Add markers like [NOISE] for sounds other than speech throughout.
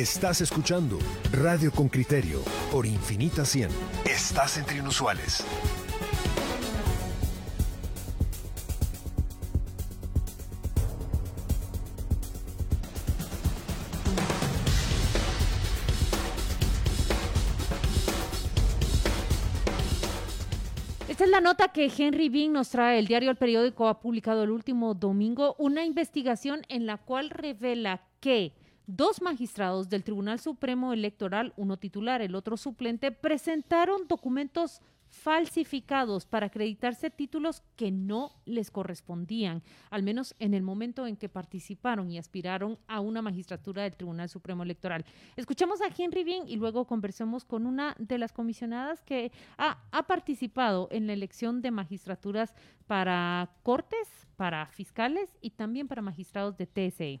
Estás escuchando Radio con Criterio por Infinita 100. Estás entre inusuales. Esta es la nota que Henry Bean nos trae. El diario El Periódico ha publicado el último domingo una investigación en la cual revela que dos magistrados del Tribunal Supremo Electoral, uno titular, el otro suplente, presentaron documentos falsificados para acreditarse títulos que no les correspondían, al menos en el momento en que participaron y aspiraron a una magistratura del Tribunal Supremo Electoral. Escuchamos a Henry Bien y luego conversemos con una de las comisionadas que ha, ha participado en la elección de magistraturas para cortes, para fiscales y también para magistrados de TSE.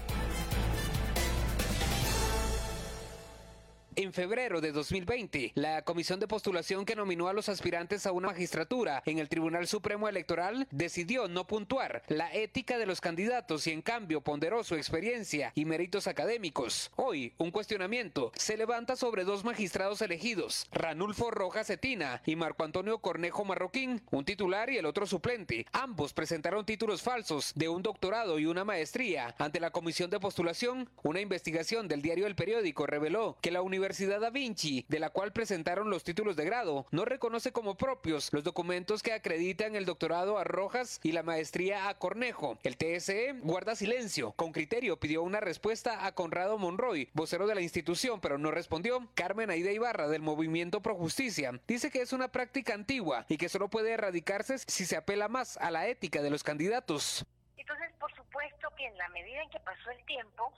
En febrero de 2020, la comisión de postulación que nominó a los aspirantes a una magistratura en el Tribunal Supremo Electoral decidió no puntuar la ética de los candidatos y en cambio ponderó su experiencia y méritos académicos. Hoy, un cuestionamiento se levanta sobre dos magistrados elegidos, Ranulfo Rojas Cetina y Marco Antonio Cornejo Marroquín, un titular y el otro suplente. Ambos presentaron títulos falsos de un doctorado y una maestría ante la comisión de postulación. Una investigación del diario El Periódico reveló que la Universidad Universidad Da Vinci, de la cual presentaron los títulos de grado, no reconoce como propios los documentos que acreditan el doctorado a Rojas y la maestría a Cornejo. El TSE guarda silencio. Con criterio pidió una respuesta a Conrado Monroy, vocero de la institución, pero no respondió. Carmen Aida Ibarra, del Movimiento Pro Justicia, dice que es una práctica antigua y que solo puede erradicarse si se apela más a la ética de los candidatos. Entonces, por supuesto que en la medida en que pasó el tiempo,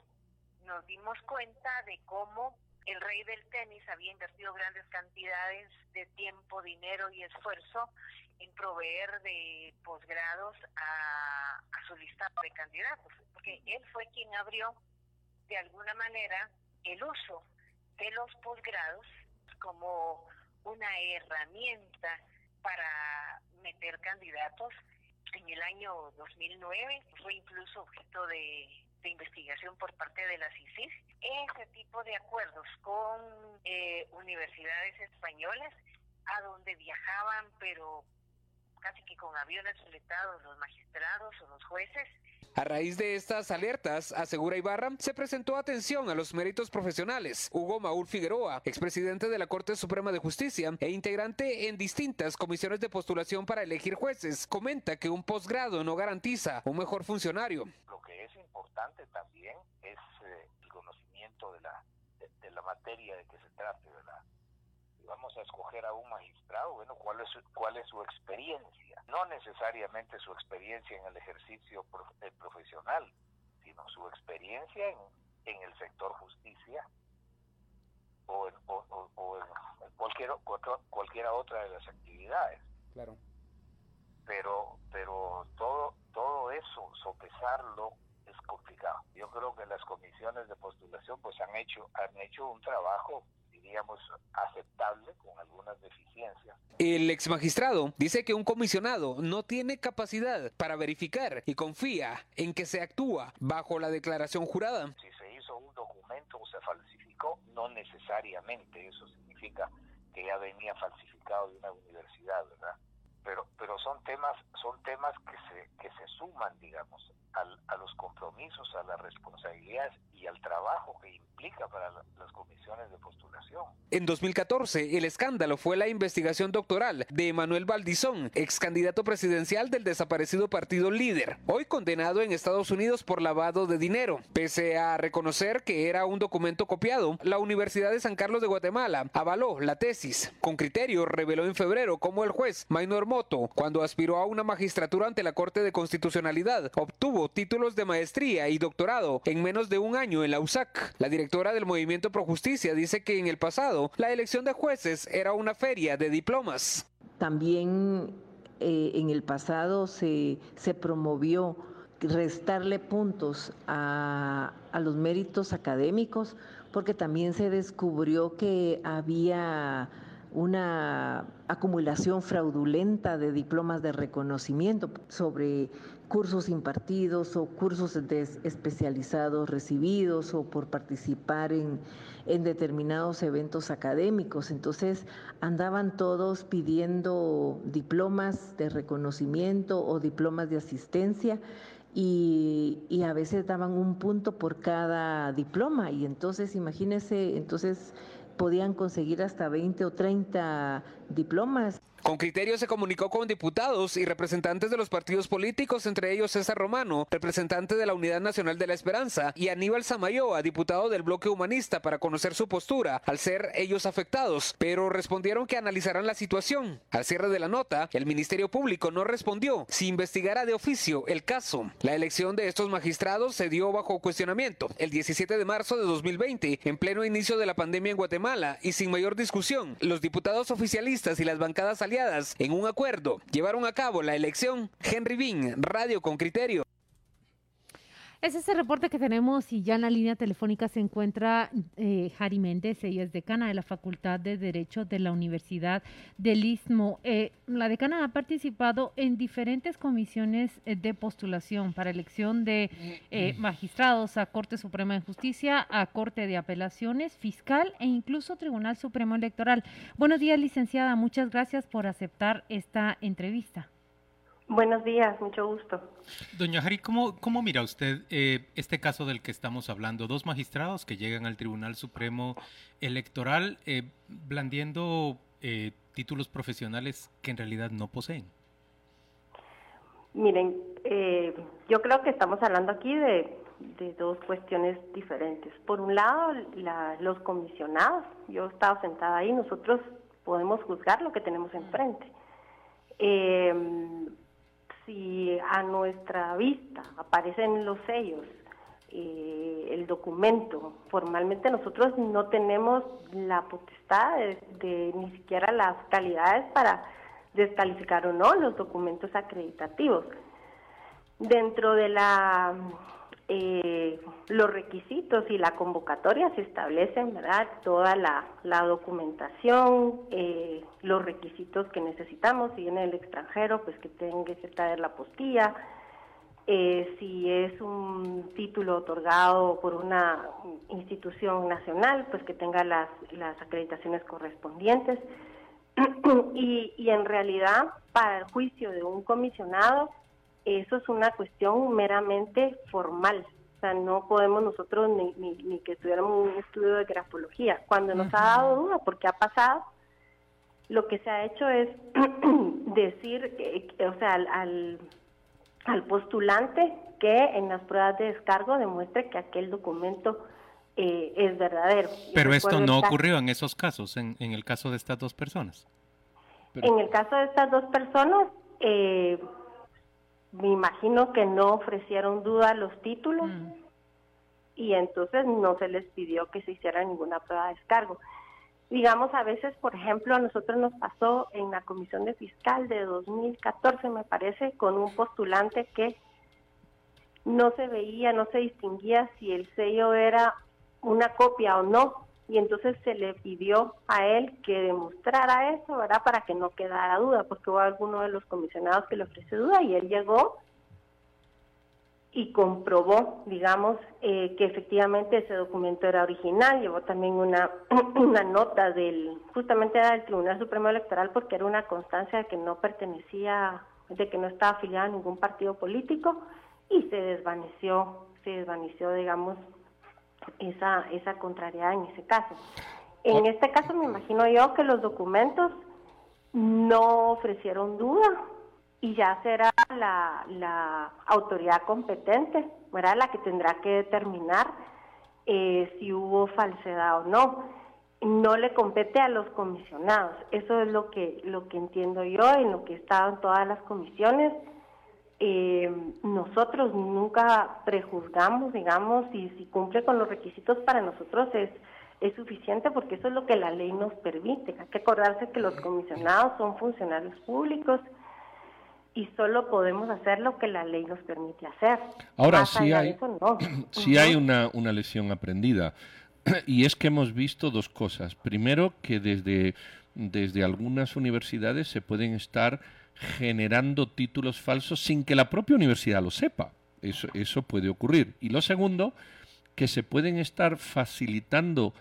nos dimos cuenta de cómo el rey del tenis había invertido grandes cantidades de tiempo, dinero y esfuerzo en proveer de posgrados a, a su lista de candidatos, porque él fue quien abrió de alguna manera el uso de los posgrados como una herramienta para meter candidatos. En el año 2009 fue incluso objeto de de investigación por parte de la CICIS, ese tipo de acuerdos con eh, universidades españolas a donde viajaban, pero casi que con aviones fletados los magistrados o los jueces, a raíz de estas alertas, asegura Ibarra, se presentó atención a los méritos profesionales. Hugo Maúl Figueroa, expresidente de la Corte Suprema de Justicia e integrante en distintas comisiones de postulación para elegir jueces, comenta que un posgrado no garantiza un mejor funcionario. Lo que es importante también es eh, el conocimiento de la, de, la materia de que se trate, ¿verdad? Vamos a escoger a un magistrado, bueno, ¿cuál es, cuál es su experiencia? No necesariamente su experiencia en el ejercicio eh, profesional, sino su experiencia en, en el sector justicia o en, o, en cualquier, cualquiera otra de las actividades. Claro. Pero, pero todo, todo eso, sopesarlo, es complicado. Yo creo que las comisiones de postulación pues han hecho, han hecho un trabajo diríamos, aceptable con algunas deficiencias. El ex magistrado dice que un comisionado no tiene capacidad para verificar y confía en que se actúa bajo la declaración jurada. Si se hizo un documento o se falsificó, no necesariamente eso significa que ya venía falsificado de una universidad, ¿verdad? Pero, pero son temas, son temas que se, que se suman, digamos, al, a los compromisos, a las responsabilidades y al trabajo que implica para las comisiones de postulación. En 2014, el escándalo fue la investigación doctoral de Emanuel Valdizón, ex candidato presidencial del desaparecido partido Líder, hoy condenado en Estados Unidos por lavado de dinero. Pese a reconocer que era un documento copiado, la Universidad de San Carlos de Guatemala avaló la tesis. Con criterio, reveló en febrero cómo el juez Maynor Cuando aspiró a una magistratura ante la Corte de Constitucionalidad, obtuvo títulos de maestría y doctorado en menos de un año en la USAC. La directora del Movimiento Pro Justicia dice que en el pasado la elección de jueces era una feria de diplomas. También eh, en el pasado se, se promovió restarle puntos a, a, los méritos académicos, porque también se descubrió que había una acumulación fraudulenta de diplomas de reconocimiento sobre cursos impartidos o cursos especializados recibidos o por participar en, en determinados eventos académicos. Entonces andaban todos pidiendo diplomas de reconocimiento o diplomas de asistencia y, y, a veces daban un punto por cada diploma y entonces imagínense, entonces podían conseguir hasta 20 o 30 diplomas. Con criterio se comunicó con diputados y representantes de los partidos políticos, entre ellos César Romano, representante de la Unidad Nacional de la Esperanza, y Aníbal Samayoa, diputado del bloque humanista, para conocer su postura, al ser ellos afectados, pero respondieron que analizarán la situación. Al cierre de la nota, el Ministerio Público no respondió si investigara de oficio el caso. La elección de estos magistrados se dio bajo cuestionamiento el 17 de marzo de 2020, en pleno inicio de la pandemia en Guatemala, y sin mayor discusión, los diputados oficialistas y las bancadas en un acuerdo llevaron a cabo la elección. Henry Bean, Radio con Criterio. Es ese reporte que tenemos y ya en la línea telefónica se encuentra eh, Jari Méndez, ella es decana de la Facultad de Derecho de la Universidad del Istmo. Eh, la decana ha participado en diferentes comisiones eh, de postulación para elección de magistrados a Corte Suprema de Justicia, a Corte de Apelaciones, Fiscal e incluso Tribunal Supremo Electoral. Buenos días, licenciada. Muchas gracias por aceptar esta entrevista. Buenos días, mucho gusto. Doña Jari, ¿cómo, cómo mira usted eh, este caso del que estamos hablando? Dos magistrados que llegan al Tribunal Supremo Electoral eh, blandiendo eh, títulos profesionales que en realidad no poseen. Miren, yo creo que estamos hablando aquí de, dos cuestiones diferentes. Por un lado, los comisionados, yo he estado sentada ahí, nosotros podemos juzgar lo que tenemos enfrente. Eh, si a nuestra vista aparecen los sellos, eh, el documento, formalmente nosotros no tenemos la potestad de, ni siquiera las calidades para descalificar o no los documentos acreditativos. Dentro de la eh, los requisitos y la convocatoria se establecen, ¿verdad? Toda la, documentación, eh, los requisitos que necesitamos, si viene del extranjero, pues que tenga que traer la postilla, eh, si es un título otorgado por una institución nacional, pues que tenga las, las acreditaciones correspondientes. [CLEARS THROAT] y, y en realidad, para el juicio de un comisionado, eso es una cuestión meramente formal. O sea, no podemos nosotros ni, ni, que tuviéramos un estudio de grafología. Cuando nos ha dado duda, porque ha pasado, lo que se ha hecho es [CLEARS THROAT] decir, o sea, al, al, postulante que en las pruebas de descargo demuestre que aquel documento eh, es verdadero. Pero esto no ocurrió en esos casos, en, en el caso de estas dos personas. En el caso de estas dos personas, eh, me imagino que no ofrecieron duda los títulos mm. y entonces no se les pidió que se hiciera ninguna prueba de descargo. Digamos, a veces, por ejemplo, a nosotros nos pasó en la comisión de fiscal de 2014, me parece, con un postulante que no se veía, no se distinguía si el sello era una copia o no, y entonces se le pidió a él que demostrara eso, ¿verdad? Para que no quedara duda, porque hubo alguno de los comisionados que le ofreció duda y él llegó y comprobó, digamos, eh, que efectivamente ese documento era original. Llevó también una, [CLEARS THROAT] una nota del, justamente era del Tribunal Supremo Electoral porque era una constancia de que no pertenecía, de que no estaba afiliado a ningún partido político y se desvaneció, se desvaneció, digamos, esa, esa contrariedad en ese caso. En este caso me imagino yo que los documentos no ofrecieron duda y ya será la, la autoridad competente, ¿verdad? La que tendrá que determinar eh, si hubo falsedad o no. No le compete a los comisionados. Eso es lo que, lo que entiendo yo, en lo que he estado en todas las comisiones eh, nosotros nunca prejuzgamos, digamos, y si cumple con los requisitos para nosotros es, es suficiente porque eso es lo que la ley nos permite. Hay que acordarse que los comisionados son funcionarios públicos y solo podemos hacer lo que la ley nos permite hacer. Ahora, si hay, si [CLEARS THROAT] hay una, una lesión aprendida, [CLEARS THROAT] y es que hemos visto dos cosas. Primero, que desde desde algunas universidades se pueden estar generando títulos falsos sin que la propia universidad lo sepa. Eso, eso puede ocurrir. Y lo segundo, que se pueden estar facilitando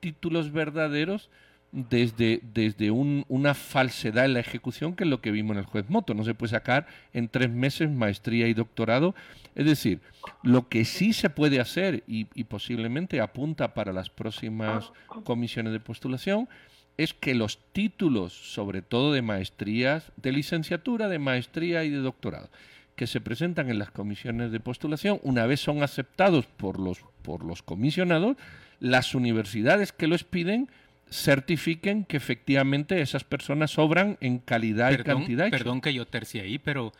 títulos verdaderos desde, desde una falsedad en la ejecución, que es lo que vimos en el juez Moto. No se puede sacar en tres meses maestría y doctorado. Es decir, lo que sí se puede hacer y, y posiblemente apunta para las próximas comisiones de postulación es que los títulos, sobre todo de maestrías, de licenciatura, de maestría y de doctorado, que se presentan en las comisiones de postulación, una vez son aceptados por los, por los comisionados, las universidades que los piden certifiquen que efectivamente esas personas obran en calidad y cantidad. Perdón que yo tercie ahí, pero,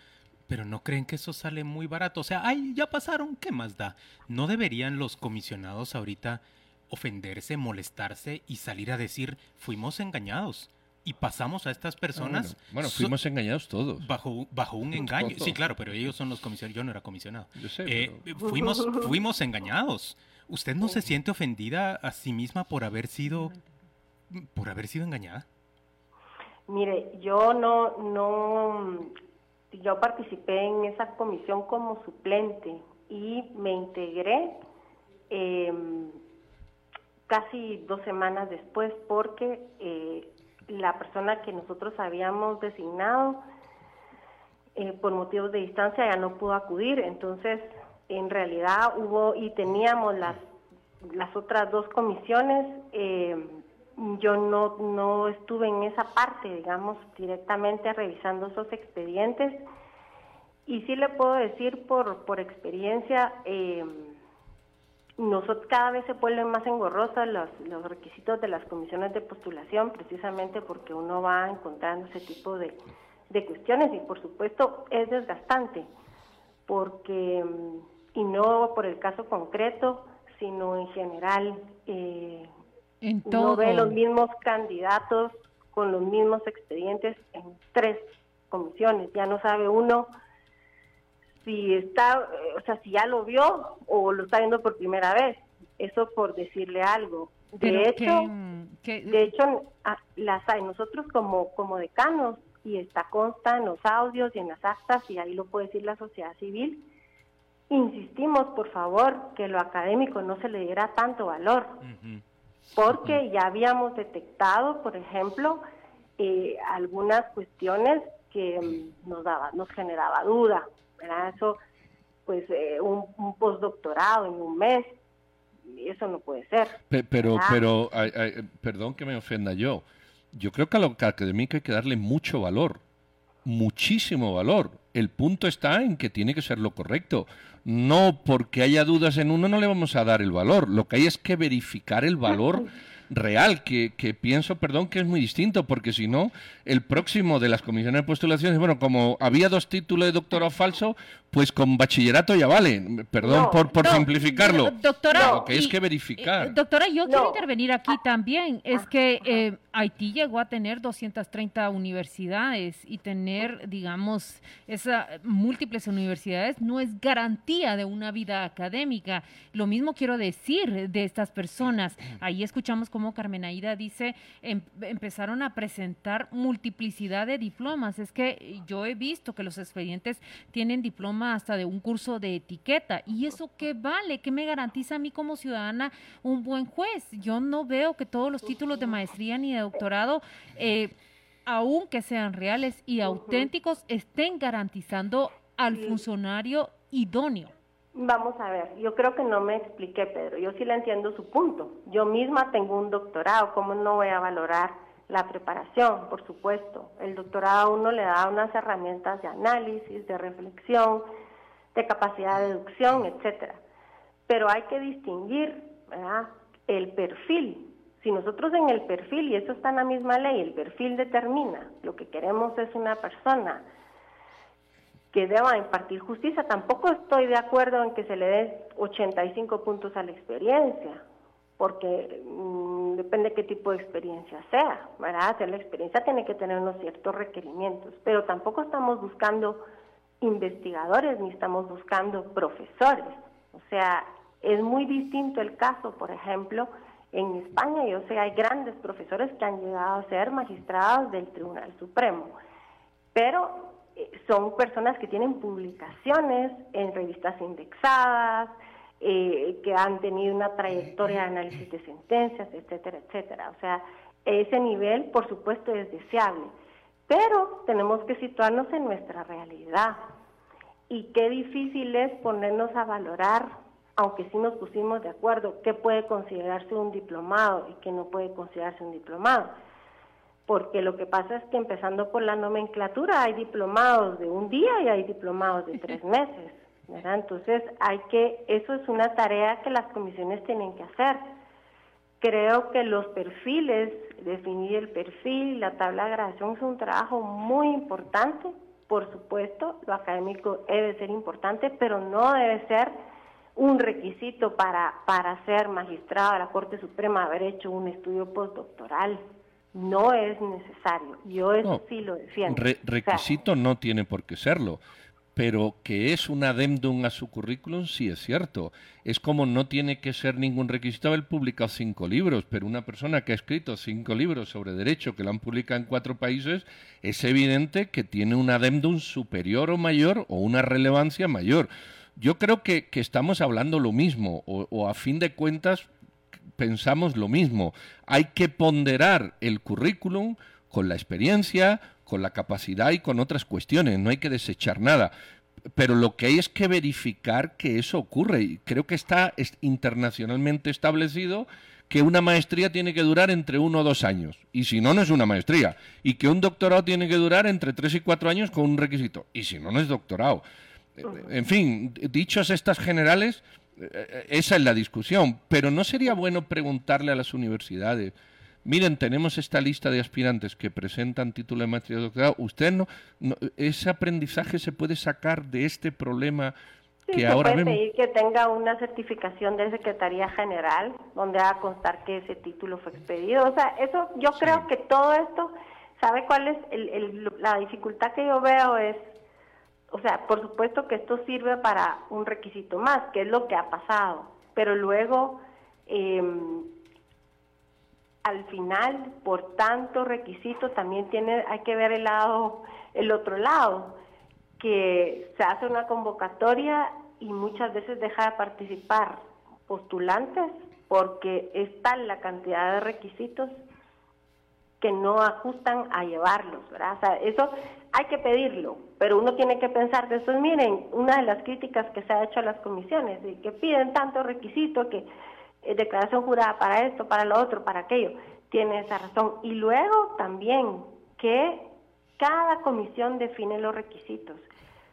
pero no creen que eso sale muy barato. O sea, ay, ya pasaron, ¿qué más da? ¿No deberían los comisionados ahorita ofenderse, molestarse y salir a decir, fuimos engañados? y pasamos a estas ah, personas. bueno, fuimos engañados todos. Bajo, bajo un engaño. Sí, claro, pero ellos son los comisionados. Yo no era comisionado. Yo sé. Eh, fuimos, [LAUGHS] fuimos engañados. ¿Usted no se siente ofendida a sí misma por haber sido por haber sido engañada? Mire, yo no, no, yo participé en esa comisión como suplente y me integré em, casi dos semanas después porque eh, la persona que nosotros habíamos designado eh, por motivos de distancia ya no pudo acudir, entonces en realidad hubo y teníamos las las otras dos comisiones eh, yo no, no estuve en esa parte, digamos, directamente revisando esos expedientes. Y sí le puedo decir por, por experiencia, eh, nosotros cada vez se vuelven más engorrosas los, los requisitos de las comisiones de postulación, precisamente porque uno va encontrando ese tipo de, de cuestiones y por supuesto es desgastante, porque, y no por el caso concreto, sino en general, eh, no ve los mismos candidatos con los mismos expedientes en tres comisiones. Ya no sabe uno si está, o sea, si ya lo vio o lo está viendo por primera vez. Eso por decirle algo. De hecho, de hecho, las hay nosotros como como decanos y está consta en los audios y en las actas y ahí lo puede decir la sociedad civil. Insistimos, por favor, que lo académico no se le diera tanto valor porque ya habíamos detectado, por ejemplo, eh, algunas cuestiones que mm, nos daba, nos generaba duda, ¿verdad? Eso, pues, eh, un, postdoctorado en un mes, eso no puede ser. pero, pero, perdón que me ofenda yo, yo creo que a lo académico hay que darle mucho valor, muchísimo valor. El punto está en que tiene que ser lo correcto. No porque haya dudas en uno no le vamos a dar el valor. Lo que hay es que verificar el valor real, que, que, pienso, perdón, que es muy distinto, porque si no, el próximo de las comisiones de postulaciones, bueno, como había dos títulos de doctorado falso, pues con bachillerato ya vale. Perdón por, por simplificarlo. Doctora, lo que es que verificar. Eh, doctora, yo quiero intervenir aquí también. Es que eh, Haití llegó a tener 230 universidades y tener, digamos, esas múltiples universidades no es garantía de una vida académica. Lo mismo quiero decir de estas personas. Ahí escuchamos cómo Carmen Aida dice, em, empezaron a presentar multiplicidad de diplomas. Es que yo he visto que los expedientes tienen diplomas hasta de un curso de etiqueta. ¿Y eso qué vale? ¿Qué me garantiza a mí como ciudadana un buen juez? Yo no veo que todos los títulos de maestría ni de doctorado, eh, aunque sean reales y auténticos, estén garantizando al funcionario idóneo. Vamos a ver, yo creo que no me expliqué, Pedro. Yo sí le entiendo su punto. Yo misma tengo un doctorado, ¿cómo no voy a valorar la preparación, por supuesto. El doctorado a uno le da unas herramientas de análisis, de reflexión, de capacidad de deducción, etcétera. Pero hay que distinguir el perfil. Si nosotros en el perfil, y eso está en la misma ley, el perfil determina, lo que queremos es una persona que deba impartir justicia, tampoco estoy de acuerdo en que se le dé 85 puntos a la experiencia porque mm, depende qué tipo de experiencia sea, ¿verdad? Hacer la experiencia tiene que tener unos ciertos requerimientos, pero tampoco estamos buscando investigadores ni estamos buscando profesores. O sea, es muy distinto el caso, por ejemplo, En España yo sé hay grandes profesores que han llegado a ser magistrados del Tribunal Supremo, pero son personas que tienen publicaciones en revistas indexadas, eh, que han tenido una trayectoria de análisis de sentencias, etcétera, etcétera. O sea, ese nivel, por supuesto, es deseable, pero tenemos que situarnos en nuestra realidad. Y qué difícil es ponernos a valorar, aunque sí nos pusimos de acuerdo, qué puede considerarse un diplomado y qué no puede considerarse un diplomado. Porque lo que pasa es que empezando por la nomenclatura hay diplomados de un día y hay diplomados de tres [LAUGHS] meses. Entonces hay que, eso es una tarea que las comisiones tienen que hacer. Creo que los perfiles, definir el perfil, la tabla de gradación es un trabajo muy importante. Por supuesto, lo académico debe ser importante, pero no debe ser un requisito para, para ser magistrado de la Corte Suprema haber hecho un estudio postdoctoral. No es necesario. Yo eso sí lo defiendo. requisito no tiene por qué serlo pero que es un adendum a su currículum, sí es cierto. Es como no tiene que ser ningún requisito haber publicado cinco libros, pero una persona que ha escrito cinco libros sobre derecho que lo han publicado en cuatro países, es evidente que tiene un adendum superior o mayor o una relevancia mayor. Yo creo que, estamos hablando lo mismo, o, o a fin de cuentas pensamos lo mismo. Hay que ponderar el currículum con la experiencia, con la capacidad y con otras cuestiones, no hay que desechar nada. Pero lo que hay es que verificar que eso ocurre. Y creo que está internacionalmente establecido que una maestría tiene que durar entre uno o dos años. Y si no, no es una maestría. Y que un doctorado tiene que durar entre tres y cuatro años con un requisito. Y si no, no es doctorado. En fin, dichos estas generales, esa es la discusión. Pero ¿no sería bueno preguntarle a las universidades? miren, tenemos esta lista de aspirantes que presentan título de maestría y doctorado, usted no, ese aprendizaje se puede sacar de este problema que se ahora puede pedir que tenga una certificación de Secretaría General donde haga constar que ese título fue expedido. O sea, eso yo creo que todo esto, ¿sabe cuál es la dificultad que yo veo? Es, o sea, por supuesto que esto sirve para un requisito más, que es lo que ha pasado, pero luego... Eh, al final, por tanto requisito, también tiene, hay que ver el lado, el otro lado, que se hace una convocatoria y muchas veces deja de participar postulantes porque es tal la cantidad de requisitos que no ajustan a llevarlos, ¿verdad? O sea, eso hay que pedirlo, pero uno tiene que pensar que después, miren, una de las críticas que se ha hecho a las comisiones, de que piden tanto requisito que eh, declaración jurada para esto, para lo otro, para aquello. Tiene esa razón. Y luego también que cada comisión define los requisitos.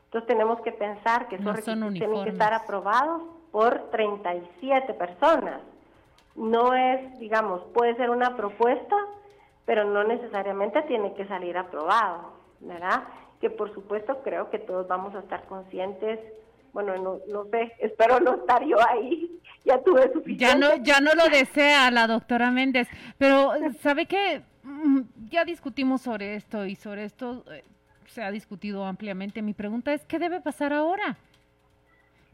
Entonces tenemos que pensar que esos requisitos tienen que estar aprobados por 37 personas. No es, digamos, puede ser una propuesta, pero no necesariamente tiene que salir aprobado, ¿verdad? Que por supuesto creo que todos vamos a estar conscientes bueno, no, no sé, espero no estar yo ahí, [LAUGHS] ya tuve suficiente. Ya no, ya no lo desea la doctora Méndez, pero ¿sabe qué? Mm, ya discutimos sobre esto y sobre esto eh, se ha discutido ampliamente. Mi pregunta es, ¿qué debe pasar ahora?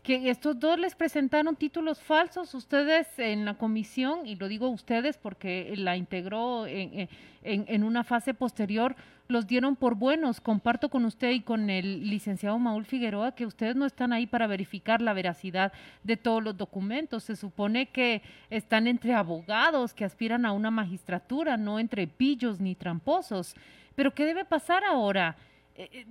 que estos dos les presentaron títulos falsos, ustedes en la comisión, y lo digo ustedes porque la integró en, en, una fase posterior, los dieron por buenos. Comparto con usted y con el licenciado Maúl Figueroa que ustedes no están ahí para verificar la veracidad de todos los documentos. Se supone que están entre abogados que aspiran a una magistratura, no entre pillos ni tramposos. Pero ¿qué debe pasar ahora? Eh, eh,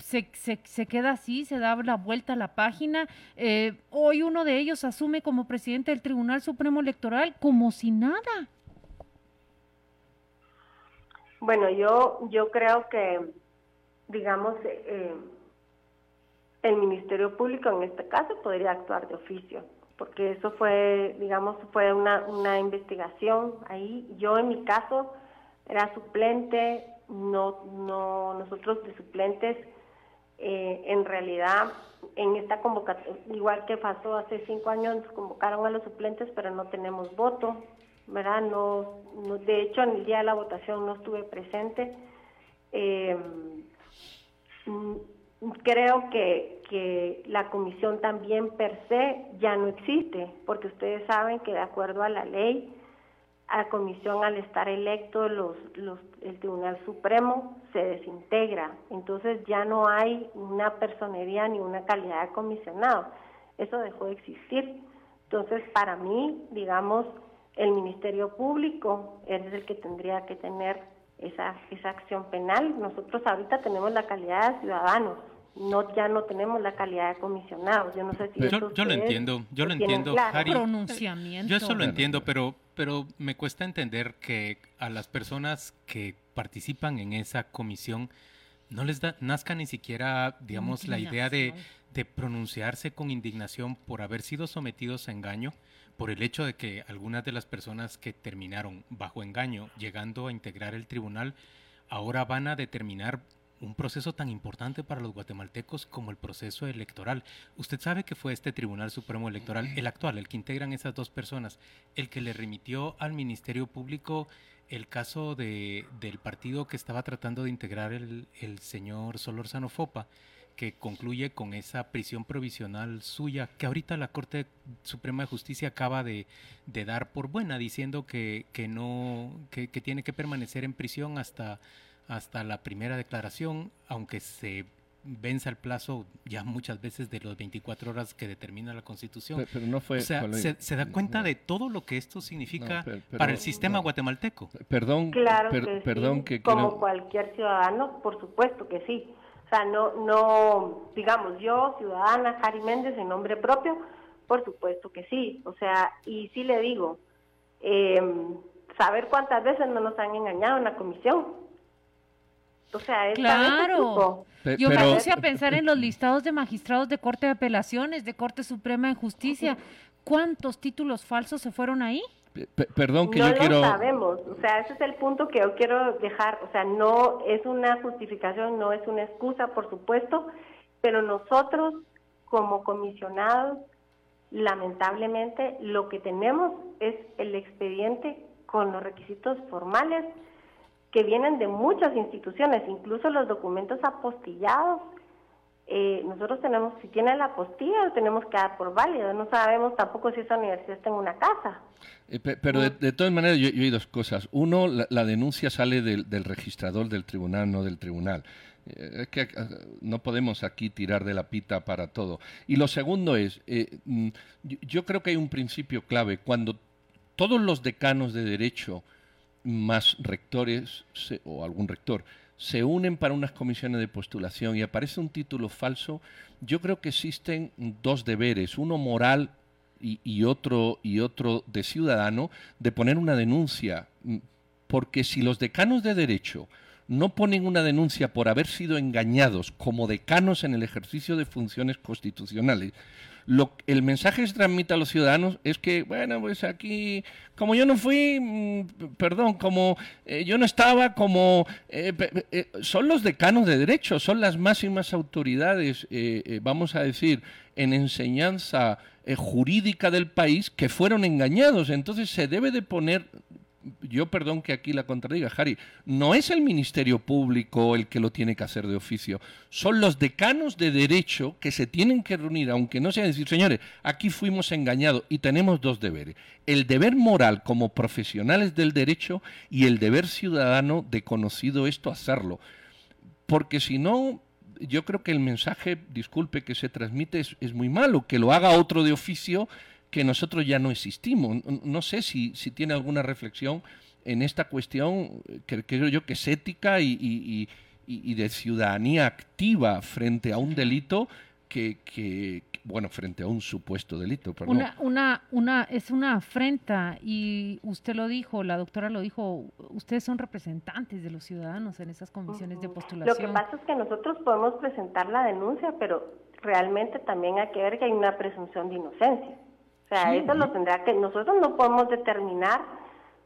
se, se, se, queda así, se da la vuelta a la página. Eh, hoy uno de ellos asume como presidente del Tribunal Supremo Electoral como si nada. Bueno, yo, yo creo que, digamos, eh, el Ministerio Público en este caso podría actuar de oficio, porque eso fue, digamos, fue una, una investigación ahí. Yo en mi caso era suplente, no, no, nosotros de suplentes eh, en realidad en esta convocatoria, igual que pasó hace cinco años, convocaron a los suplentes, pero no tenemos voto, ¿verdad? No, de hecho, en el día de la votación no estuve presente. Eh, creo que, que la comisión también per se ya no existe, porque ustedes saben que de acuerdo a la ley, a comisión al estar electo los, los, el Tribunal Supremo se desintegra, entonces ya no hay una personería ni una calidad de comisionado, eso dejó de existir. Entonces, para mí, digamos, el Ministerio Público es el que tendría que tener esa, esa acción penal. Nosotros ahorita tenemos la calidad de ciudadanos, no ya no tenemos la calidad de comisionados. Yo no sé si yo, yo lo entiendo, yo lo entiendo, Harry. Pronunciamiento. Yo eso lo entiendo, pero pero me cuesta entender que a las personas que participan en esa comisión no les da, nazca ni siquiera, digamos, la idea de, de pronunciarse con indignación por haber sido sometidos a engaño por el hecho de que algunas de las personas que terminaron bajo engaño llegando a integrar el tribunal ahora van a determinar un proceso tan importante para los guatemaltecos como el proceso electoral. Usted sabe que fue este Tribunal Supremo Electoral, el actual, el que integran esas dos personas, el que le remitió al Ministerio Público el caso de, del partido que estaba tratando de integrar el, el señor Solorzano Fopa que concluye con esa prisión provisional suya, que ahorita la Corte Suprema de Justicia acaba de, dar por buena, diciendo que, que no, que, tiene que permanecer en prisión hasta, hasta la primera declaración, aunque se venza el plazo ya muchas veces de los 24 horas que determina la Constitución. Pero, no fue, o sea, se, da cuenta de todo lo que esto significa para el sistema guatemalteco. Perdón, claro perdón que como cualquier ciudadano, por supuesto que sí. O sea, no, no, digamos, yo, ciudadana Cari Méndez, en nombre propio, por supuesto que sí. O sea, y sí le digo, em, saber cuántas veces no nos han engañado en la comisión. O sea, es claro. Yo me puse a pensar en los listados de magistrados de Corte de Apelaciones, de Corte Suprema de Justicia. ¿Cuántos títulos falsos se fueron ahí? Perdón que no yo quiero... Lo sabemos, o sea, ese es el punto que yo quiero dejar, o sea, no es una justificación, no es una excusa, por supuesto, pero nosotros como comisionados, lamentablemente, lo que tenemos es el expediente con los requisitos formales que vienen de muchas instituciones, incluso los documentos apostillados eh, nosotros tenemos, si tiene la apostilla, lo tenemos que dar por válido. No sabemos tampoco si esa universidad está en una casa. Eh, pero de, todas maneras, yo, yo, hay dos cosas. Uno, la, denuncia sale del, registrador del tribunal, no del tribunal. Eh, es que no podemos aquí tirar de la pita para todo. Y lo segundo es, mm, yo creo que hay un principio clave. Cuando todos los decanos de derecho más rectores o algún rector se unen para unas comisiones de postulación y aparece un título falso, yo creo que existen dos deberes, uno moral y, otro, y otro de ciudadano, de poner una denuncia. Porque si los decanos de derecho no ponen una denuncia por haber sido engañados como decanos en el ejercicio de funciones constitucionales, lo, el mensaje que se transmite a los ciudadanos es que, bueno, pues aquí, como yo no fui, mm, perdón, como eh, yo no estaba, como eh, eh, son los decanos de derecho, son las máximas autoridades, vamos a decir, en enseñanza jurídica del país que fueron engañados. Entonces se debe de poner yo perdón que aquí la contradiga, Harry, no es el Ministerio Público el que lo tiene que hacer de oficio, son los decanos de derecho que se tienen que reunir, aunque no sea decir, señores, aquí fuimos engañados y tenemos dos deberes, el deber moral como profesionales del derecho y el deber ciudadano de conocido esto hacerlo, porque si no, yo creo que el mensaje, disculpe, que se transmite es, es muy malo, que lo haga otro de oficio que nosotros ya no existimos. No sé si, si tiene alguna reflexión en esta cuestión que creo yo que es ética y, de ciudadanía activa frente a un delito que, bueno, frente a un supuesto delito. Una, una, una, es una afrenta y usted lo dijo, la doctora lo dijo, ustedes son representantes de los ciudadanos en esas comisiones de postulación. Lo que pasa es que nosotros podemos presentar la denuncia, pero realmente también hay que ver que hay una presunción de inocencia. O sea, eso lo tendrá que, nosotros no podemos determinar,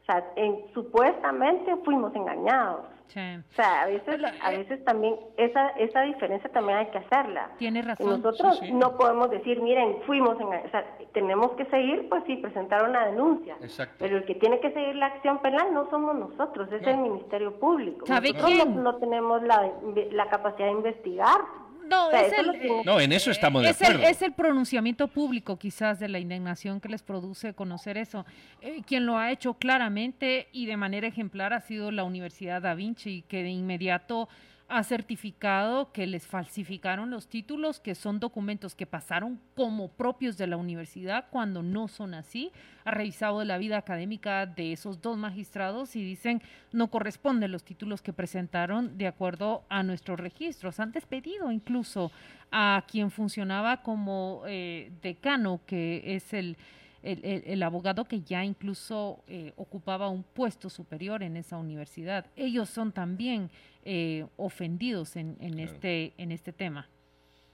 o sea, en, supuestamente fuimos engañados. O sea, a veces, a veces también esa, esa diferencia también hay que hacerla. Tiene razón. Nosotros no podemos decir, miren, fuimos engañados. O sea, tenemos que seguir, pues sí, presentar una denuncia. Exacto. Pero el que tiene que seguir la acción penal no somos nosotros, es el Ministerio Público. ¿Sabe nosotros No, no, tenemos la, la capacidad de investigar No, es el, no, en eso estamos de es acuerdo. El, es el pronunciamiento público quizás de la indignación que les produce conocer eso. Eh, quien lo ha hecho claramente y de manera ejemplar ha sido la Universidad Da Vinci, que de inmediato ha certificado que les falsificaron los títulos, que son documentos que pasaron como propios de la universidad cuando no son así. Ha revisado la vida académica de esos dos magistrados y dicen no corresponden los títulos que presentaron de acuerdo a nuestros registros. Han despedido incluso a quien funcionaba como eh, decano, que es el el, el, abogado que ya incluso eh, ocupaba un puesto superior en esa universidad. Ellos son también eh, ofendidos en, en claro. este, en este tema.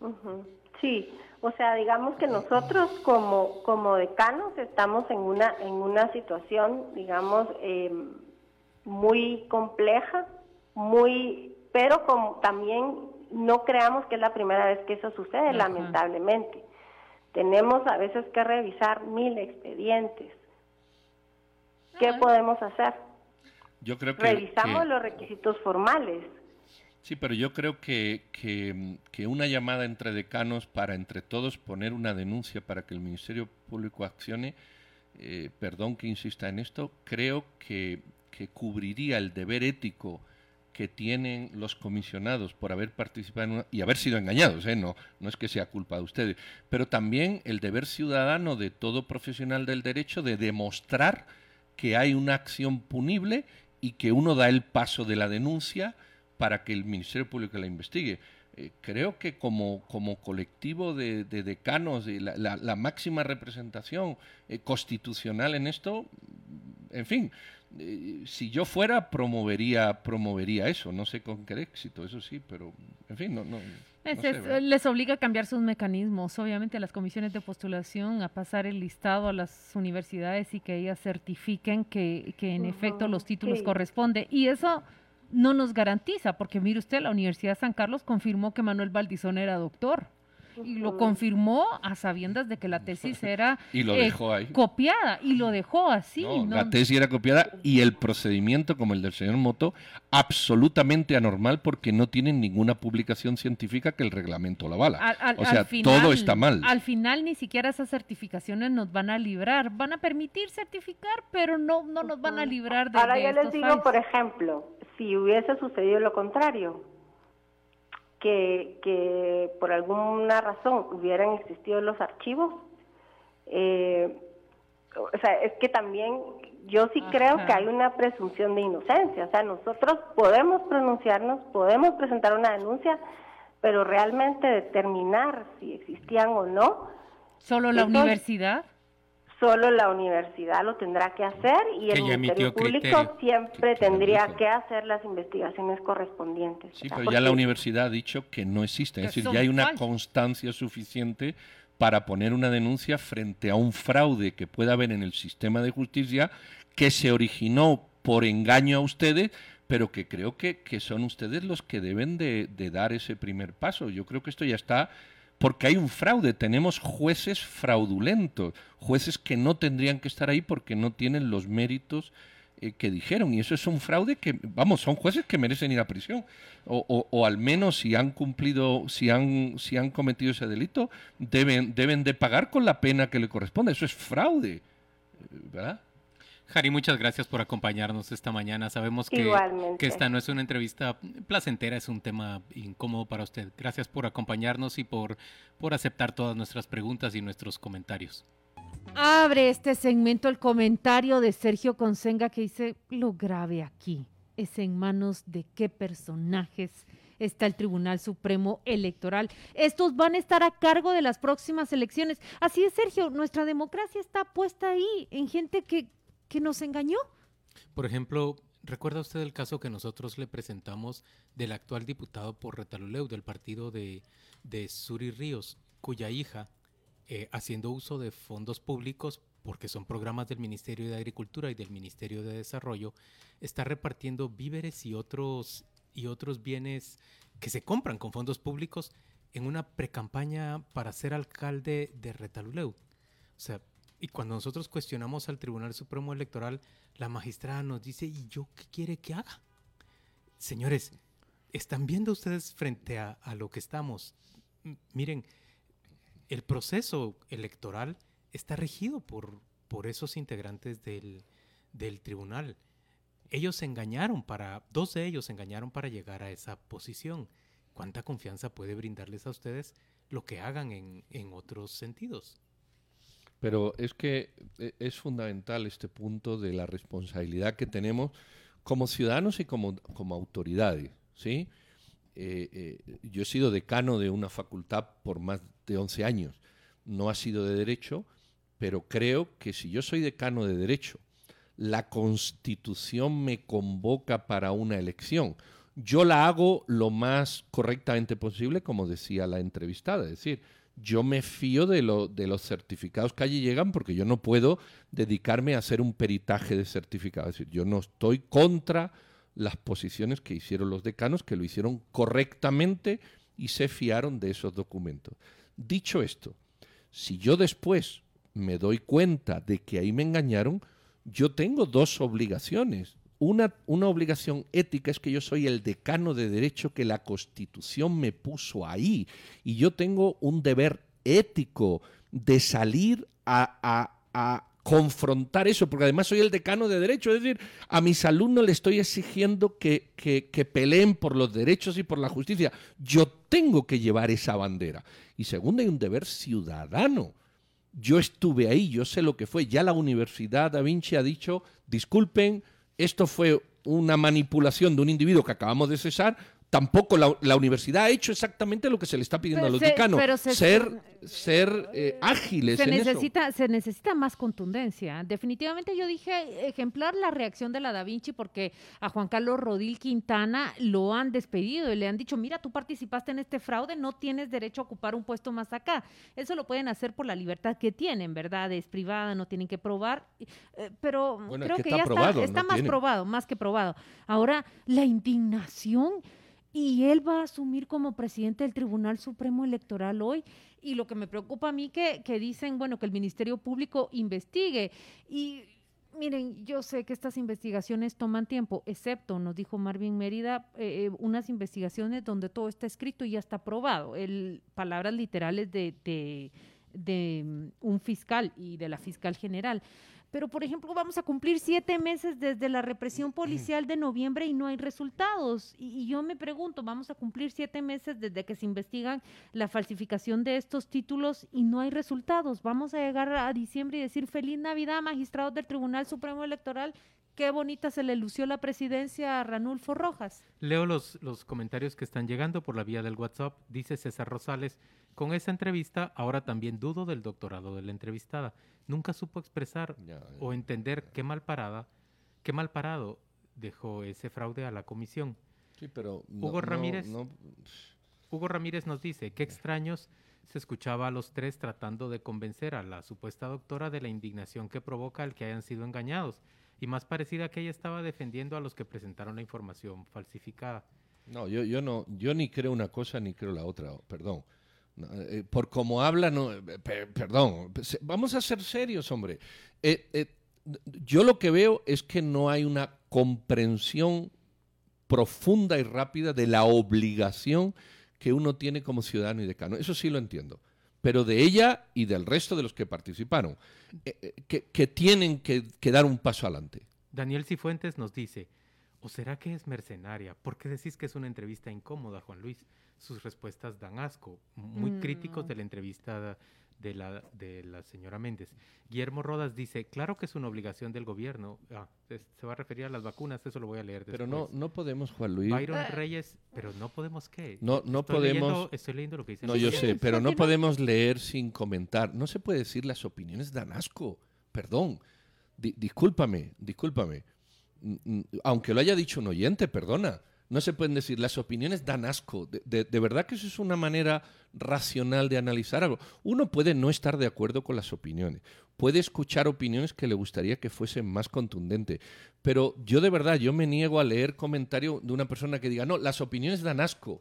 Uh -huh. Sí, o sea, digamos que nosotros como, como decanos estamos en una, en una situación, digamos, eh, muy compleja, muy, pero como también no creamos que es la primera vez que eso sucede, Ajá. lamentablemente. Tenemos a veces que revisar mil expedientes. ¿Qué Ajá. podemos hacer? Yo creo que, Revisamos que, los requisitos formales. Sí, pero yo creo que, que, que, una llamada entre decanos para entre todos poner una denuncia para que el Ministerio Público accione, eh, perdón que insista en esto, creo que, que cubriría el deber ético que tienen los comisionados por haber participado en una, y haber sido engañados, ¿eh? no, no es que sea culpa de ustedes, pero también el deber ciudadano de todo profesional del derecho de demostrar que hay una acción punible y que uno da el paso de la denuncia para que el Ministerio Público la investigue. Eh, creo que como, como colectivo de, de decanos, la, la, máxima representación eh, constitucional en esto, en fin, eh, si yo fuera promovería promovería eso, no sé con qué éxito, eso sí, pero en fin, no, no, es, no sé, les obliga a cambiar sus mecanismos, obviamente a las comisiones de postulación, a pasar el listado a las universidades y que ellas certifiquen que, que en uh -huh, efecto los títulos sí. corresponden. Y eso no nos garantiza, porque mire usted, la Universidad de San Carlos confirmó que Manuel Valdizón era doctor. Y lo confirmó a sabiendas de que la tesis era [LAUGHS] y lo dejó ahí. copiada y lo dejó así. No, no, La tesis era copiada y el procedimiento, como el del señor Moto, absolutamente anormal porque no tienen ninguna publicación científica que el reglamento la avala. Al, al, o sea, final, todo está mal. Al final ni siquiera esas certificaciones nos van a librar. Van a permitir certificar, pero no, no nos van a librar de Ahora de yo les digo, por ejemplo, si hubiese sucedido lo contrario, que, que por alguna razón hubieran existido los archivos, eh, o sea, es que también yo sí Ajá. creo que hay una presunción de inocencia, o sea, nosotros podemos pronunciarnos, podemos presentar una denuncia, pero realmente determinar si existían o no. ¿Solo la universidad? Solo la universidad lo tendrá que hacer y el Ministerio Público criterio. siempre tendría que hacer las investigaciones correspondientes. Sí, pero ya la universidad ha dicho que no existe, es decir, ya hay una constancia suficiente para poner una denuncia frente a un fraude que pueda haber en el sistema de justicia que se originó por engaño a ustedes, pero que creo que, que son ustedes los que deben de, de dar ese primer paso. Yo creo que esto ya está porque hay un fraude, tenemos jueces fraudulentos, jueces que no tendrían que estar ahí porque no tienen los méritos eh, que dijeron. Y eso es un fraude que, vamos, son jueces que merecen ir a prisión. O, o, o, al menos si han cumplido, si han, si han cometido ese delito, deben, deben de pagar con la pena que le corresponde. Eso es fraude, ¿verdad? Jari, muchas gracias por acompañarnos esta mañana. Sabemos que, que, esta no es una entrevista placentera, es un tema incómodo para usted. Gracias por acompañarnos y por, por aceptar todas nuestras preguntas y nuestros comentarios. Abre este segmento el comentario de Sergio Consenga que dice, lo grave aquí es en manos de qué personajes está el Tribunal Supremo Electoral. Estos van a estar a cargo de las próximas elecciones. Así es, Sergio, nuestra democracia está puesta ahí en gente que nos engañó. Por ejemplo, ¿recuerda usted el caso que nosotros le presentamos del actual diputado por Retaluleu del partido de, de Suri Ríos, cuya hija, eh, haciendo uso de fondos públicos, porque son programas del Ministerio de Agricultura y del Ministerio de Desarrollo, está repartiendo víveres y otros, y otros bienes que se compran con fondos públicos en una precampaña para ser alcalde de Retaluleu? O sea, y cuando nosotros cuestionamos al Tribunal Supremo Electoral, la magistrada nos dice, ¿y yo qué quiere que haga? Señores, están viendo ustedes frente a, lo que estamos. Miren, el proceso electoral está regido por, por esos integrantes del, del tribunal. Ellos se engañaron para, dos de ellos se engañaron para llegar a esa posición. ¿Cuánta confianza puede brindarles a ustedes lo que hagan en, en otros sentidos? Pero es que eh, es fundamental este punto de la responsabilidad que tenemos como ciudadanos y como, como autoridades, ¿sí? Eh, eh, yo he sido decano de una facultad por más de 11 años. No ha sido de derecho, pero creo que si yo soy decano de derecho, la constitución me convoca para una elección. Yo la hago lo más correctamente posible, como decía la entrevistada. Es decir, yo me fío de, lo, de los certificados que allí llegan porque yo no puedo dedicarme a hacer un peritaje de certificados. Es decir, yo no estoy contra las posiciones que hicieron los decanos, que lo hicieron correctamente y se fiaron de esos documentos. Dicho esto, si yo después me doy cuenta de que ahí me engañaron, yo tengo dos obligaciones. Una, una obligación ética es que yo soy el decano de derecho que la Constitución me puso ahí. Y yo tengo un deber ético de salir a, a- a confrontar eso, porque además soy el decano de derecho. Es decir, a mis alumnos le estoy exigiendo que, que- que peleen por los derechos y por la justicia. Yo tengo que llevar esa bandera. Y segundo, hay un deber ciudadano. Yo estuve ahí, yo sé lo que fue. Ya la Universidad Da Vinci ha dicho, disculpen, esto fue una manipulación de un individuo que acabamos de cesar. Tampoco la, la universidad ha hecho exactamente lo que se le está pidiendo Pero a los se- decanos. pero se- ser ser eh, ágiles Se en eso. necesita, se necesita más contundencia. Definitivamente yo dije ejemplar la reacción de la Da Vinci porque a Juan Carlos Rodil Quintana lo han despedido y le han dicho, mira, tú participaste en este fraude, no tienes derecho a ocupar un puesto más acá. Eso lo pueden hacer por la libertad que tienen, ¿verdad? Es privada, no tienen que probar. Eh, pero Bueno, es creo que que, está ya probado, está, está no más probado, más que probado. Ahora, la indignación y él va a asumir como presidente del Tribunal Supremo Electoral hoy. Y lo que me preocupa a mí que, que dicen, bueno, que el Ministerio Público investigue. Y miren, yo sé que estas investigaciones toman tiempo, excepto, nos dijo Marvin Mérida, eh, eh, unas investigaciones donde todo está escrito y ya está probado. El, palabras literales de, de, de mm, un fiscal y de la fiscal general. Pero, por ejemplo, vamos a cumplir siete meses desde la represión policial de noviembre y no hay resultados. Y, y yo me pregunto, vamos a cumplir siete meses desde que se investigan la falsificación de estos títulos y no hay resultados. Vamos a llegar a diciembre y decir feliz Navidad, magistrados del Tribunal Supremo Electoral. Qué bonita se le lució la presidencia a Ranulfo Rojas. Leo los, los comentarios que están llegando por la vía del WhatsApp. Dice César Rosales, con esa entrevista ahora también dudo del doctorado de la entrevistada. Nunca supo expresar o entender qué mal parada, qué mal parado dejó ese fraude a la comisión. Sí, pero no- Hugo no- Ramírez, no- Hugo Ramírez nos dice, qué extraños se escuchaba a los tres tratando de convencer a la supuesta doctora de la indignación que provoca el que hayan sido engañados, y más parecida que ella estaba defendiendo a los que presentaron la información falsificada. No, yo, yo no, yo ni creo una cosa ni creo la otra, perdón. No, eh, por como habla, no, eh, pe- perdón. Vamos a ser serios, hombre. Eh, yo lo que veo es que no hay una comprensión profunda y rápida de la obligación que uno tiene como ciudadano y decano. Eso sí lo entiendo. Pero de ella y del resto de los que participaron, eh, eh, que, que tienen que, que dar un paso adelante. Daniel Cifuentes nos dice, ¿o será que es mercenaria? ¿Por qué decís que es una entrevista incómoda, Juan Luis? Sus respuestas dan asco, muy Mm. críticos de la entrevista de la, de la señora Méndez. Guillermo Rodas dice, claro que es una obligación del gobierno. Ah, es- se va a referir a las vacunas, eso lo voy a leer después. Pero no, no podemos, Juan Luis. Byron Reyes, pero no podemos qué. No, no Estoy podemos. leyendo- estoy leyendo lo que dicen No, yo sé, pero no podemos leer sin comentar. No se puede decir las opiniones dan asco. Perdón. Di- discúlpame, discúlpame. Aunque lo haya dicho un oyente, perdona. No se pueden decir las opiniones dan asco. De, de- de verdad que eso es una manera racional de analizar algo. Uno puede no estar de acuerdo con las opiniones. Puede escuchar opiniones que le gustaría que fuesen más contundentes. Pero yo de verdad, yo me niego a leer comentario de una persona que diga, no, las opiniones dan asco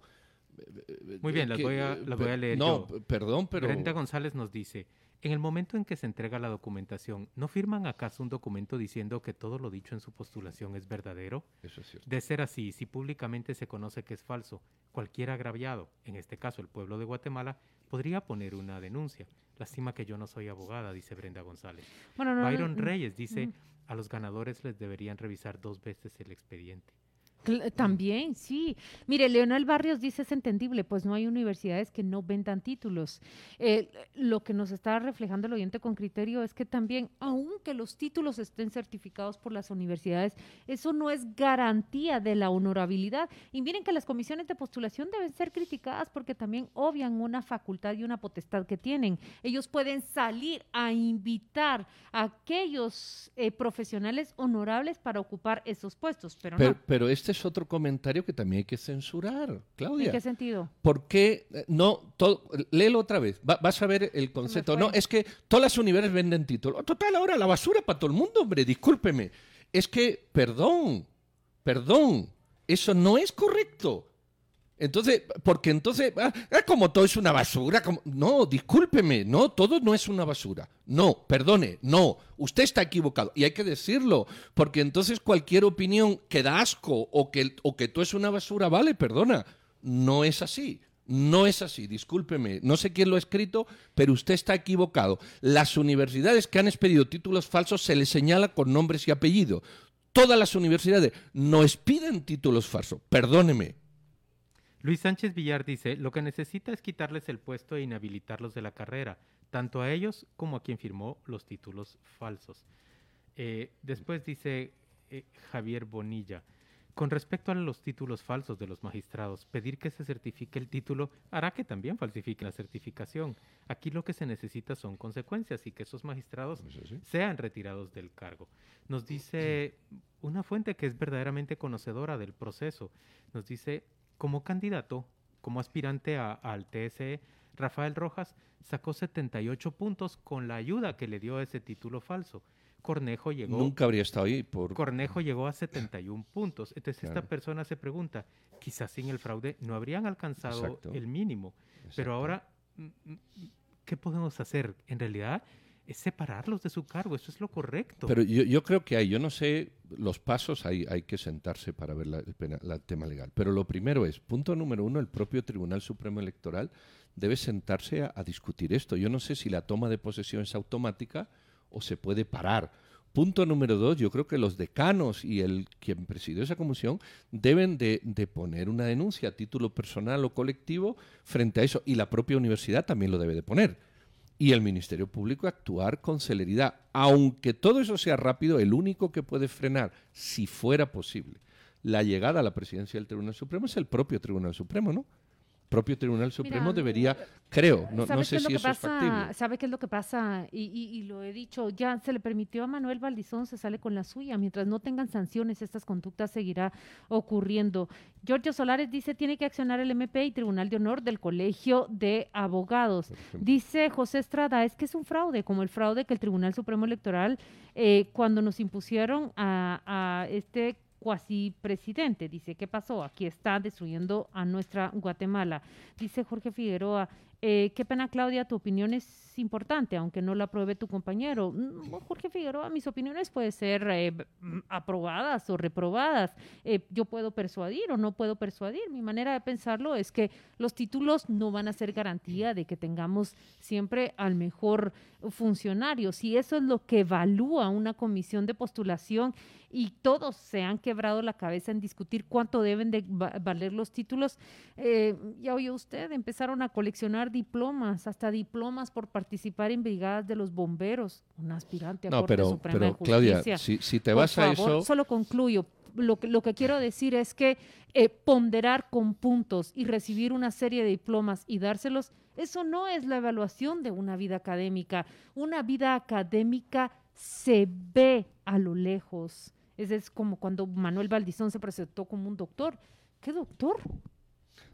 Muy bien, las voy a, las voy a leer No, yo. perdón, pero... Brenda González nos dice, en el momento en que se entrega la documentación, ¿no firman acaso un documento diciendo que todo lo dicho en su postulación es verdadero? Eso es cierto. De ser así, si públicamente se conoce que es falso, cualquier agraviado, en este caso el pueblo de Guatemala, podría poner una denuncia. Lástima que yo no soy abogada, dice Brenda González. Bueno, no, Byron no, Reyes dice, a los ganadores les deberían revisar dos veces el expediente. También, sí. Mire, Leonel Barrios dice es entendible, pues no hay universidades que no vendan títulos. Eh, lo que nos está reflejando el oyente con criterio es que también, aunque los títulos estén certificados por las universidades, eso no es garantía de la honorabilidad. Y miren que las comisiones de postulación deben ser criticadas porque también obvian una facultad y una potestad que tienen. Ellos pueden salir a invitar a aquellos eh, profesionales honorables para ocupar esos puestos, pero, Pero, no. pero este es otro comentario que también hay que censurar, Claudia. ¿En qué sentido? ¿Por qué eh, no? Todo, léelo otra vez. Va- vas a ver el concepto. No, es que todas las universidades venden títulos. Total, ahora la basura para todo el mundo, hombre. Discúlpeme. Es que, perdón, perdón, eso no es correcto. Entonces, porque entonces, ah, ah, como todo es una basura, como... no, discúlpeme, no, todo no es una basura. No, perdone, no, usted está equivocado. Y hay que decirlo, porque entonces cualquier opinión que da asco o que, o que todo es una basura, vale, perdona. No es así. No es así, discúlpeme, no sé quién lo ha escrito, pero usted está equivocado. Las universidades que han expedido títulos falsos se les señala con nombres y apellidos. Todas las universidades no expiden títulos falsos, perdóneme. Luis Sánchez Villar dice, lo que necesita es quitarles el puesto e inhabilitarlos de la carrera, tanto a ellos como a quien firmó los títulos falsos. Eh, después dice eh, Javier Bonilla, con respecto a los títulos falsos de los magistrados, pedir que se certifique el título hará que también falsifiquen la certificación. Aquí lo que se necesita son consecuencias y que esos magistrados sean retirados del cargo. Nos dice una fuente que es verdaderamente conocedora del proceso, nos dice, como candidato, como aspirante a- al TSE, Rafael Rojas sacó 78 puntos con la ayuda que le dio ese título falso. Cornejo llegó Nunca habría estado ahí por... Cornejo llegó a 71 puntos. Entonces esta persona se pregunta, quizás sin el fraude no habrían alcanzado Exacto. el mínimo. Exacto. Pero ahora, mm, mm, ¿qué podemos hacer? En realidad es separarlos de su cargo. Eso es lo correcto. Pero yo, creo que hay, yo no sé los pasos, hay, hay que sentarse para ver la- el, tema legal. Pero lo primero es, punto número uno, el propio Tribunal Supremo Electoral debe sentarse a, a discutir esto. Yo no sé si la toma de posesión es automática o se puede parar. Punto número dos, yo creo que los decanos y el quien presidió esa comisión deben de, de poner una denuncia a título personal o colectivo frente a eso. Y la propia universidad también lo debe de poner y el Ministerio Público actuar con celeridad. Aunque todo eso sea rápido, el único que puede frenar, si fuera posible, la llegada a la presidencia del Tribunal Supremo es el propio Tribunal Supremo, ¿no? Propio Tribunal Supremo Mira, debería, creo, no, ¿Sabe no sé si eso es factible. ¿Sabe qué es lo que pasa? Y, y- y lo he dicho, ya se le permitió a Manuel Valdizón, se sale con la suya. Mientras no tengan sanciones, estas conductas seguirá ocurriendo. Giorgio Solares dice, tiene que accionar el MP y Tribunal de Honor del Colegio de Abogados. Dice José Estrada, es que es un fraude, como el fraude que el Tribunal Supremo Electoral, eh, cuando nos impusieron a, a este cuasi presidente. Dice, ¿qué pasó? Aquí está destruyendo a nuestra Guatemala. Dice Jorge Figueroa, eh, qué pena Claudia, tu opinión es importante, aunque no la apruebe tu compañero. Mm, Jorge Figueroa, mis opiniones pueden ser eh, aprobadas o reprobadas. Eh, yo puedo persuadir o no puedo persuadir. Mi manera de pensarlo es que los títulos no van a ser garantía de que tengamos siempre al mejor funcionario. Si eso es lo que evalúa una comisión de postulación y todos se han quebrado la cabeza en discutir cuánto deben de va- valer los títulos, eh, ya oyó usted, empezaron a coleccionar diplomas, hasta diplomas por participar en brigadas de los bomberos, un aspirante a No, Corte pero, Suprema pero de Claudia, Justicia. si, si te Por vas a eso... Solo concluyo. Lo que, lo que quiero decir es que eh, ponderar con puntos y recibir una serie de diplomas y dárselos, eso no es la evaluación de una vida académica. Una vida académica se ve a lo lejos. Ese es como cuando Manuel Valdizón se presentó como un doctor. ¿Qué doctor?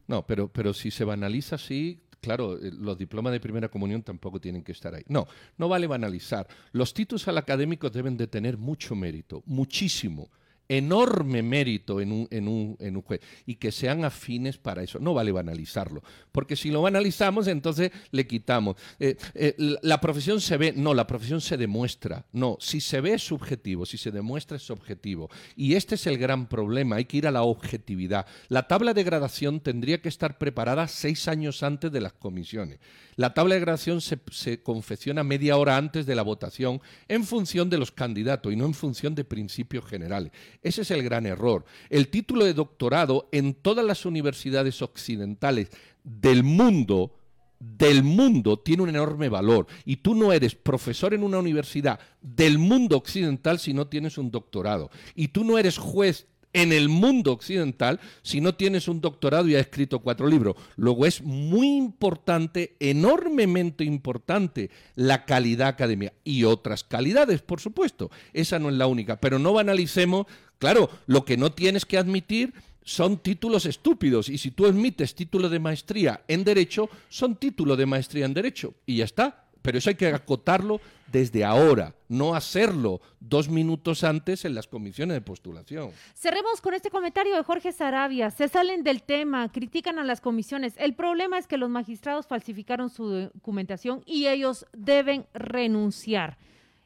No, pero, pero si se banaliza así, claro, eh, los diplomas de primera comunión tampoco tienen que estar ahí. No, no vale banalizar. Los títulos al académicos deben de tener mucho mérito, muchísimo. Enorme mérito en un, en, un, en un juez y que sean afines para eso. No vale banalizarlo, porque si lo banalizamos, entonces le quitamos. Eh, eh, la profesión se ve, no, la profesión se demuestra. No, si se ve es subjetivo, si se demuestra es objetivo. Y este es el gran problema, hay que ir a la objetividad. La tabla de gradación tendría que estar preparada seis años antes de las comisiones. La tabla de gradación se, se confecciona media hora antes de la votación en función de los candidatos y no en función de principios generales. Ese es el gran error. El título de doctorado en todas las universidades occidentales del mundo del mundo tiene un enorme valor y tú no eres profesor en una universidad del mundo occidental si no tienes un doctorado y tú no eres juez en el mundo occidental si no tienes un doctorado y has escrito cuatro libros. Luego es muy importante, enormemente importante, la calidad académica y otras calidades, por supuesto. Esa no es la única, pero no banalicemos. Claro, lo que no tienes que admitir son títulos estúpidos y si tú admites título de maestría en derecho, son título de maestría en derecho y ya está. Pero eso hay que acotarlo desde ahora, no hacerlo dos minutos antes en las comisiones de postulación. Cerremos con este comentario de Jorge Sarabia. Se salen del tema, critican a las comisiones. El problema es que los magistrados falsificaron su documentación y ellos deben renunciar.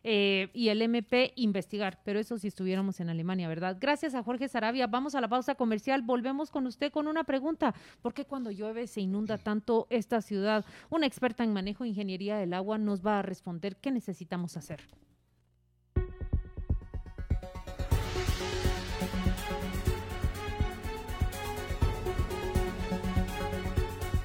Eh, y el MP investigar, pero eso si estuviéramos en Alemania, ¿verdad? Gracias a Jorge Sarabia. Vamos a la pausa comercial. Volvemos con usted con una pregunta. ¿Por qué cuando llueve se inunda tanto esta ciudad? Una experta en manejo e ingeniería del agua nos va a responder qué necesitamos hacer.